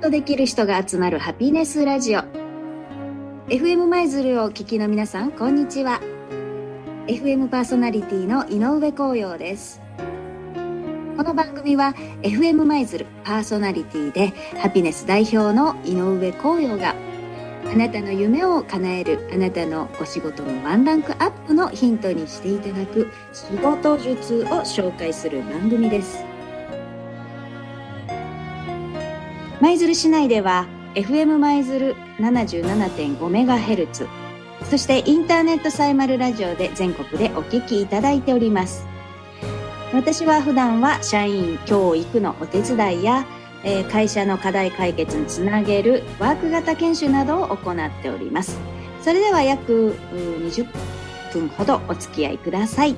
とできる人が集まるハピネスラジオ。FM 舞鶴をお聞きの皆さんこんにちは。FM パーソナリティの井上光陽です。この番組は FM 舞鶴パーソナリティでハピネス代表の井上光陽があなたの夢を叶えるあなたのお仕事のワンランクアップのヒントにしていただく仕事術を紹介する番組です。舞鶴市内では FM 舞鶴 77.5MHz そしてインターネットサイマルラジオで全国でお聞きいただいております。私は普段は社員教育のお手伝いや、え、会社の課題解決につなげるワーク型研修などを行っております。それでは約20分ほどお付き合いください。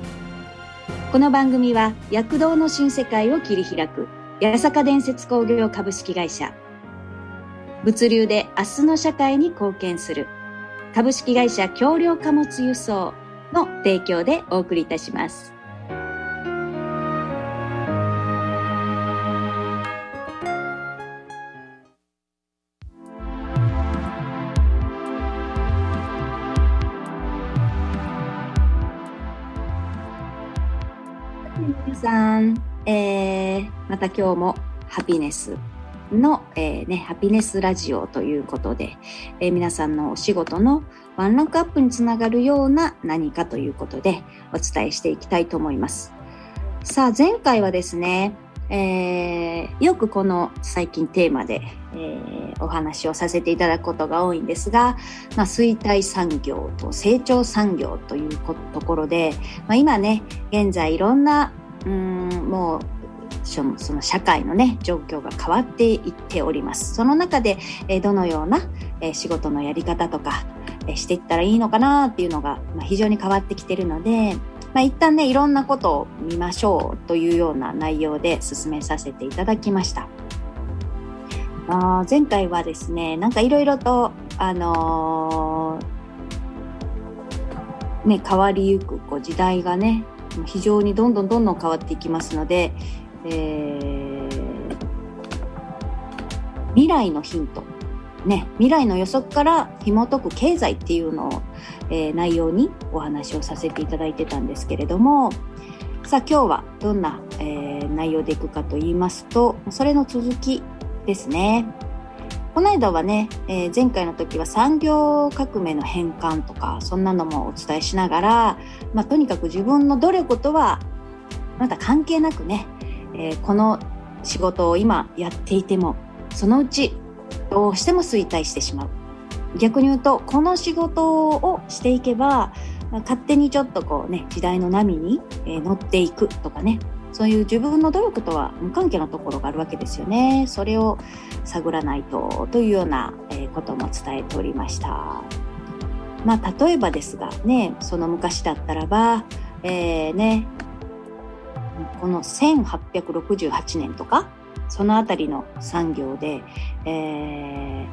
この番組は躍動の新世界を切り開く八坂伝説工業株式会社物流で明日の社会に貢献する株式会社橋梁貨物輸送の提供でお送りいたします。皆さん、えー、また今日もハピネスの、えー、ね、ハピネスラジオということで、えー、皆さんのお仕事のワンランクアップにつながるような何かということでお伝えしていきたいと思います。さあ、前回はですね、えー、よくこの最近テーマで、えー、お話をさせていただくことが多いんですが、まあ、衰退産業と成長産業というところで、まあ、今ね現在いろんなうんもうその社会のね状況が変わっていっております。その中で、えどのような、え仕事のやり方とか、えしていったらいいのかなっていうのが、ま非常に変わってきてるので、まあ、一旦ねいろんなことを見ましょうというような内容で進めさせていただきました。あ前回はですねなんかいろいろとあのー、ね変わりゆくこう時代がね非常にどんどんどんどん変わっていきますので、えー、未来のヒント、ね、未来の予測から紐解く経済っていうのを、えー、内容にお話をさせていただいてたんですけれどもさあ今日はどんな、えー、内容でいくかと言いますとそれの続きですね。この間はね、えー、前回の時は産業革命の変換とかそんなのもお伝えしながら、まあ、とにかく自分の努力とはまた関係なくね、えー、この仕事を今やっていてもそのうちどうしても衰退してしまう。逆に言うとこの仕事をしていけば、ま、勝手にちょっとこうね時代の波に、乗っていくとかねそういう自分の努力とは無関係のところがあるわけですよね。それを探らないとというような、ことも伝えておりました。まあ例えばですがねその昔だったらば、えー、ねこの1868年とかその辺りの産業で、え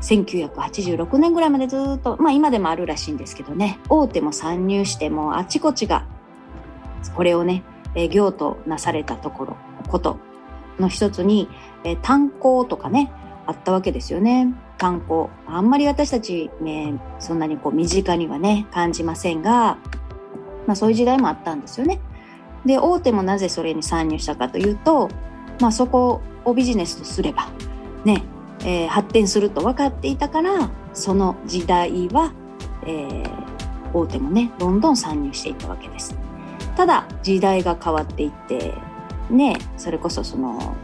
ー、1986年ぐらいまでずっと、まあ今でもあるらしいんですけどね、大手も参入してもあちこちがこれをね、えー、業となされたところ、ことの一つに、えー、炭鉱とかね、あったわけですよね。炭鉱。あんまり私たちね、そんなにこう身近にはね、感じませんが、まあそういう時代もあったんですよね。で大手もなぜそれに参入したかというと、まあ、そこをビジネスとすればね、えー、発展すると分かっていたからその時代は、えー、大手もねどんどん参入していったわけです。ただ時代が変わっていってねそれこそその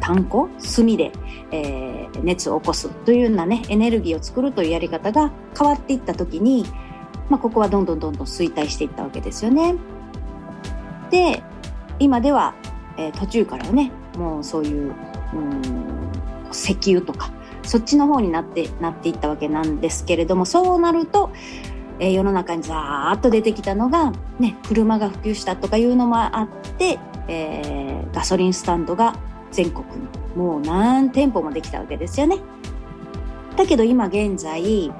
炭鉱炭で、えー、熱を起こすというようなねエネルギーを作るというやり方が変わっていった時に、まあ、ここはどんどんどんどん衰退していったわけですよね。で今では、えー、途中からねもうそういううん石油とかそっちの方になってなっていったわけなんですけれどもそうなると、えー、世の中にザーッと出てきたのが、ね、車が普及したとかいうのもあって、えー、ガソリンスタンドが全国にもう何店舗もできたわけですよね。だけど今現在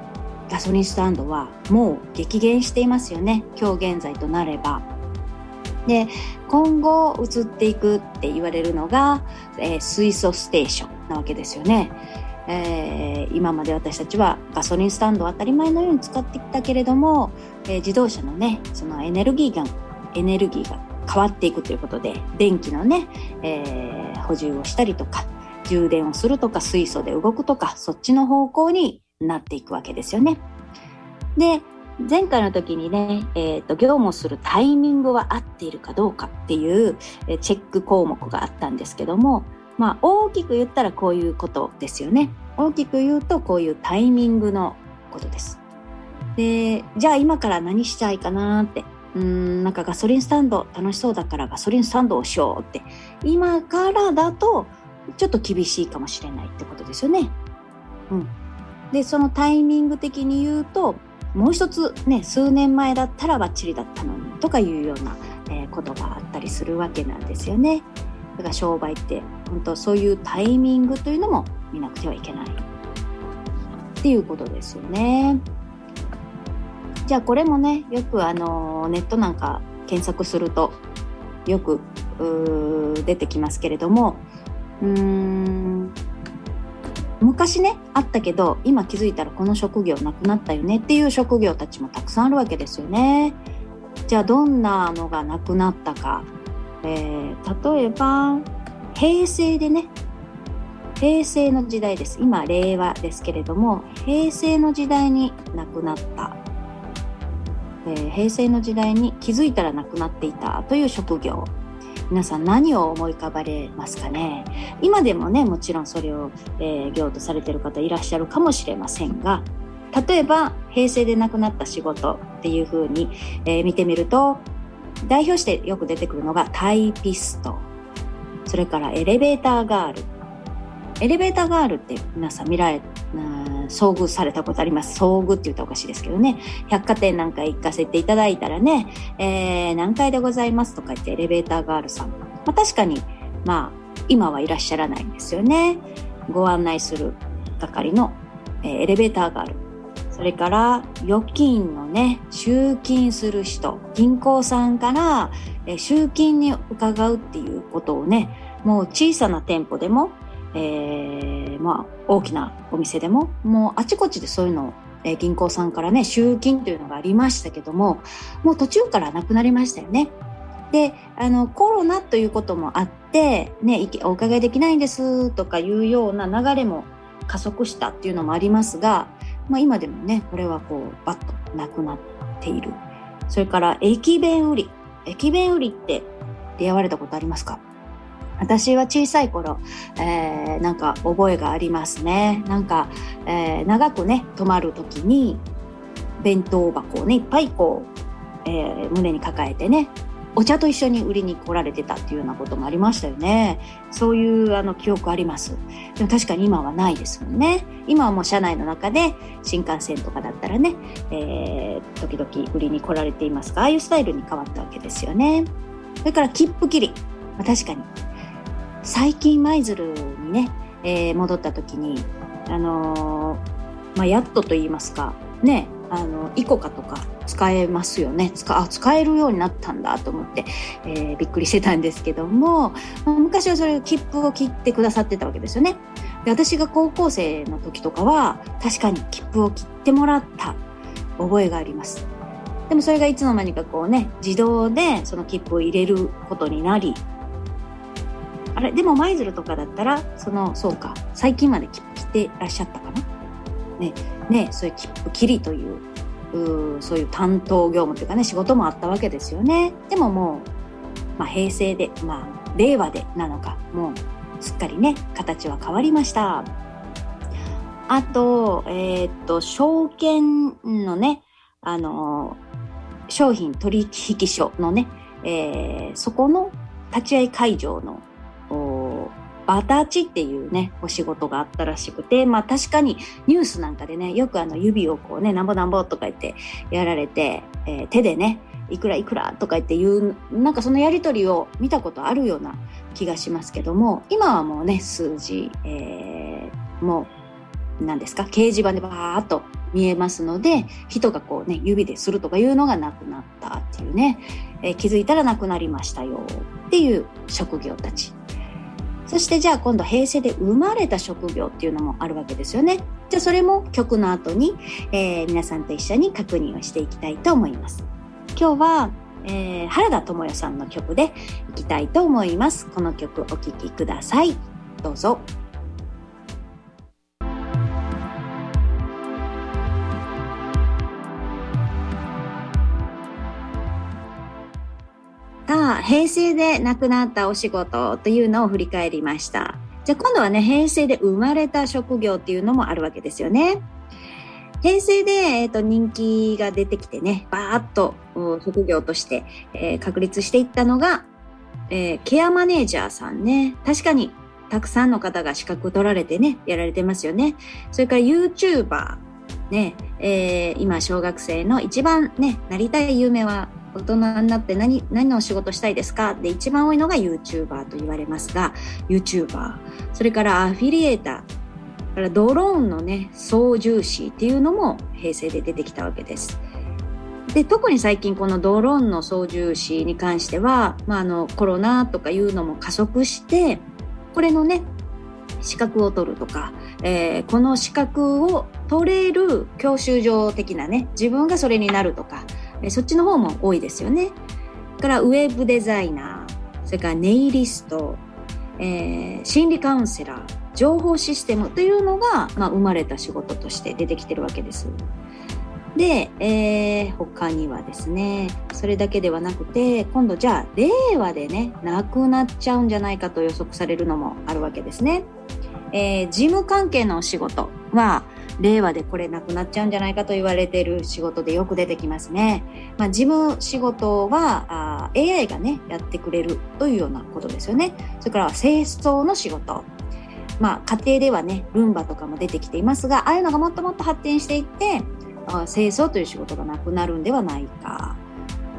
ガソリンスタンドはもう激減していますよね今日現在となれば。で今後移っていくって言われるのが、えー、水素ステーションなわけですよね。えー、今まで私たちはガソリンスタンドを当たり前のように使ってきたけれども、えー、自動車のねそのエネルギーがエネルギーが変わっていくということで電気のね、えー、補充をしたりとか充電をするとか水素で動くとかそっちの方向になっていくわけですよね。で前回の時にね、えーと、業務をするタイミングは合っているかどうかっていう、えチェック項目があったんですけども、まあ、大きく言ったらこういうことですよね。大きく言うとこういうタイミングのことです。で、じゃあ今から何しちゃいかなって。うん、なんかガソリンスタンド楽しそうだからガソリンスタンドをしようって。今からだとちょっと厳しいかもしれないってことですよね。うん。で、そのタイミング的に言うと、もう一つね数年前だったらバッチリだったのにとかいうような、え、ことがあったりするわけなんですよね。だから商売って本当そういうタイミングというのも見なくてはいけないっていうことですよね。じゃあこれもねよくあのネットなんか検索するとよく出てきますけれどもうーん昔ねあったけど今気づいたらこの職業なくなったよねっていう職業たちもたくさんあるわけですよね。じゃあどんなのがなくなったか、えー、例えば平成でね平成の時代です。今令和ですけれども平成の時代に亡くなった、えー、平成の時代に気づいたら亡くなっていたという職業。皆さん何を思い浮かばれますかね？今でもねもちろんそれを、えー、業とされてる方いらっしゃるかもしれませんが例えば平成で亡くなった仕事っていうふうに、えー、見てみると代表してよく出てくるのがタイピストそれからエレベーターガール。エレベーターガールって皆さん見られ遭遇されたことあります。遭遇って言ったらおかしいですけどね。百貨店なんか行かせていただいたらね、えー、何階でございますとか言ってエレベーターガールさん。まあ、確かに、まあ、今はいらっしゃらないんですよね。ご案内する係の、えー、エレベーターガール。それから預金のね、集金する人、銀行さんから、えー、集金に伺うっていうことをね、もう小さな店舗でもえー、まあ、大きなお店でも、もうあちこちでそういうのを、えー、銀行さんからね、集金というのがありましたけども、もう途中からなくなりましたよね。で、あの、コロナということもあって、ね、お伺いできないんですとかいうような流れも加速したっていうのもありますが、まあ今でもね、これはこう、バッとなくなっている。それから、駅弁売り。駅弁売りって出会われたことありますか？私は小さい頃、えー、なんか覚えがありますね。なんか、えー、長くね、泊まる時に、弁当箱をね、いっぱいこう、えー、胸に抱えてね、お茶と一緒に売りに来られてたっていうようなこともありましたよね。そういうあの記憶あります。でも確かに今はないですもんね。今はもう車内の中で新幹線とかだったらね、えー、時々売りに来られていますが、ああいうスタイルに変わったわけですよね。それから切符切り。まあ、確かに最近舞鶴にね、えー、戻った時に、あのー、まあ、やっとと言いますか、ね、あの、イコカとか使えますよね。使、あ、使えるようになったんだと思って、えー、びっくりしてたんですけども、昔はそれ切符を切ってくださってたわけですよね。で私が高校生の時とかは、確かに切符を切ってもらった覚えがあります。でもそれがいつの間にかこうね、自動でその切符を入れることになり、あれでも舞鶴とかだったらそのそうか最近まで切符てらっしゃったかな？ねねそういう切符切りといううそういう担当業務というかね仕事もあったわけですよね。でももう、まあ、平成でまあ令和でなのかもうすっかりね形は変わりました。あとえー、っと証券のねあの商品取引所のね、えー、そこの立ち会い会場のバタチっていうね、お仕事があったらしくて、まあ確かにニュースなんかでね、よくあの指をこうね、なんぼなんぼとか言ってやられて、えー、手でね、いくらいくらとか言って言う、なんかそのやりとりを見たことあるような気がしますけども、今はもうね、数字、えー、もう、何ですか、掲示板でバーっと見えますので人がこうね指でするとかいうのがなくなったっていうね、えー、気づいたらなくなりましたよっていう職業たちそしてじゃあ今度平成で生まれた職業っていうのもあるわけですよね。じゃあそれも曲の後に、えー、皆さんと一緒に確認をしていきたいと思います。今日は、えー、原田智代さんの曲でいきたいと思います。この曲お聴きください。どうぞ。平成で亡くなったお仕事というのを振り返りました。じゃあ今度はね、平成で生まれた職業っていうのもあるわけですよね。平成で、えーと、人気が出てきてね、バーッと職業として、えー、確立していったのが、えー、ケアマネージャーさんね。確かにたくさんの方が資格取られてね、やられてますよね。それから YouTuber。ね、えー、今小学生の一番ね、なりたい夢は大人になって何、何の仕事したいですか？で、一番多いのが YouTuber と言われますが、YouTuber。それからアフィリエーター。からドローンのね、操縦士っていうのも平成で出てきたわけです。で、特に最近このドローンの操縦士に関しては、まあ、あの、コロナとかいうのも加速して、これのね、資格を取るとか、えー、この資格を取れる教習所的なね、自分がそれになるとか、そっちの方も多いですよね。からウェブデザイナー、それからネイリスト、えー、心理カウンセラー、情報システムというのが、まあ、生まれた仕事として出てきてるわけです。で、えー、他にはですね、それだけではなくて、今度じゃあ、令和でね、なくなっちゃうんじゃないかと予測されるのもあるわけですね。えー、事務関係のお仕事は、令和でこれなくなっちゃうんじゃないかと言われている仕事でよく出てきますね。まあ、事務仕事はあ AI がね、やってくれるというようなことですよね。それから清掃の仕事。まあ、家庭ではね、ルンバとかも出てきていますが、ああいうのがもっともっと発展していって、清掃という仕事がなくなるんではないか。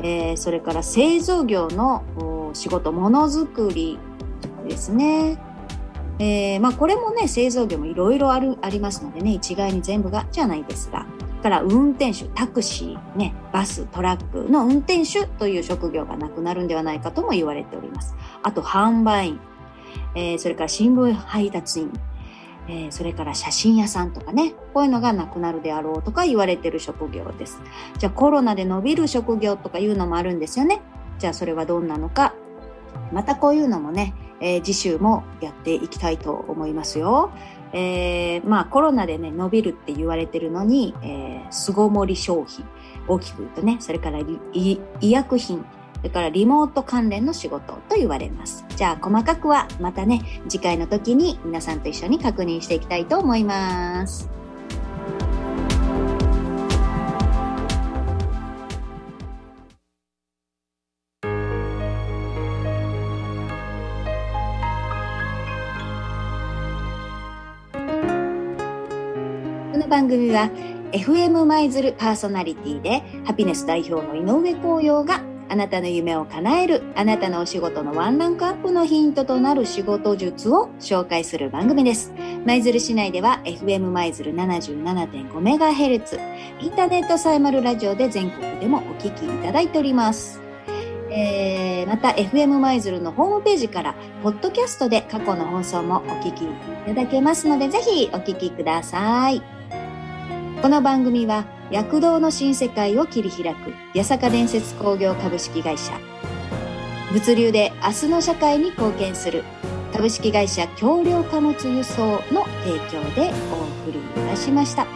えー、それから製造業の仕事、ものづくりですね。えー、まあこれもね、製造業もいろいろある、ありますのでね、一概に全部がじゃないですが。から運転手、タクシー、ね、バス、トラックの運転手という職業がなくなるんではないかとも言われております。あと販売員、えー、それから新聞配達員、えー、それから写真屋さんとかね、こういうのがなくなるであろうとか言われてる職業です。じゃあコロナで伸びる職業とかいうのもあるんですよね。じゃあそれはどんなのか。またこういうのもね、えー、次週もやっていきたいと思いますよ。えー、まあコロナでね、伸びるって言われてるのに、えー、巣ごもり消費、大きく言うとね、それから医薬品、それからリモート関連の仕事と言われます。じゃあ細かくはまたね、次回の時に皆さんと一緒に確認していきたいと思います。番組は FM 舞鶴パーソナリティでハピネス代表の井上光陽があなたの夢を叶えるあなたのお仕事のワンランクアップのヒントとなる仕事術を紹介する番組です。舞鶴市内では FM 舞鶴 77.5MHz インターネットサイマルラジオで全国でもお聞きいただいております。えー、また FM 舞鶴のホームページからポッドキャストで過去の放送もお聞きいただけますのでぜひお聞きください。この番組は躍動の新世界を切り開く八坂伝説工業株式会社。物流で明日の社会に貢献する株式会社橋梁貨物輸送の提供でお送りいたしました。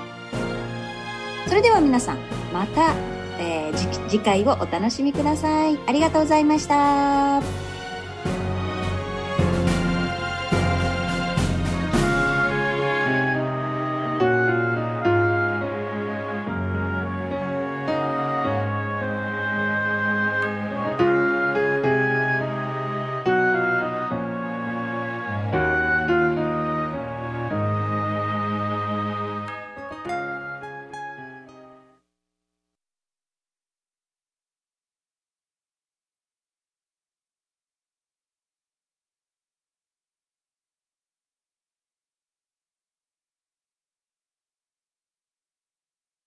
それでは皆さんまた、えー、次回をお楽しみください。ありがとうございました。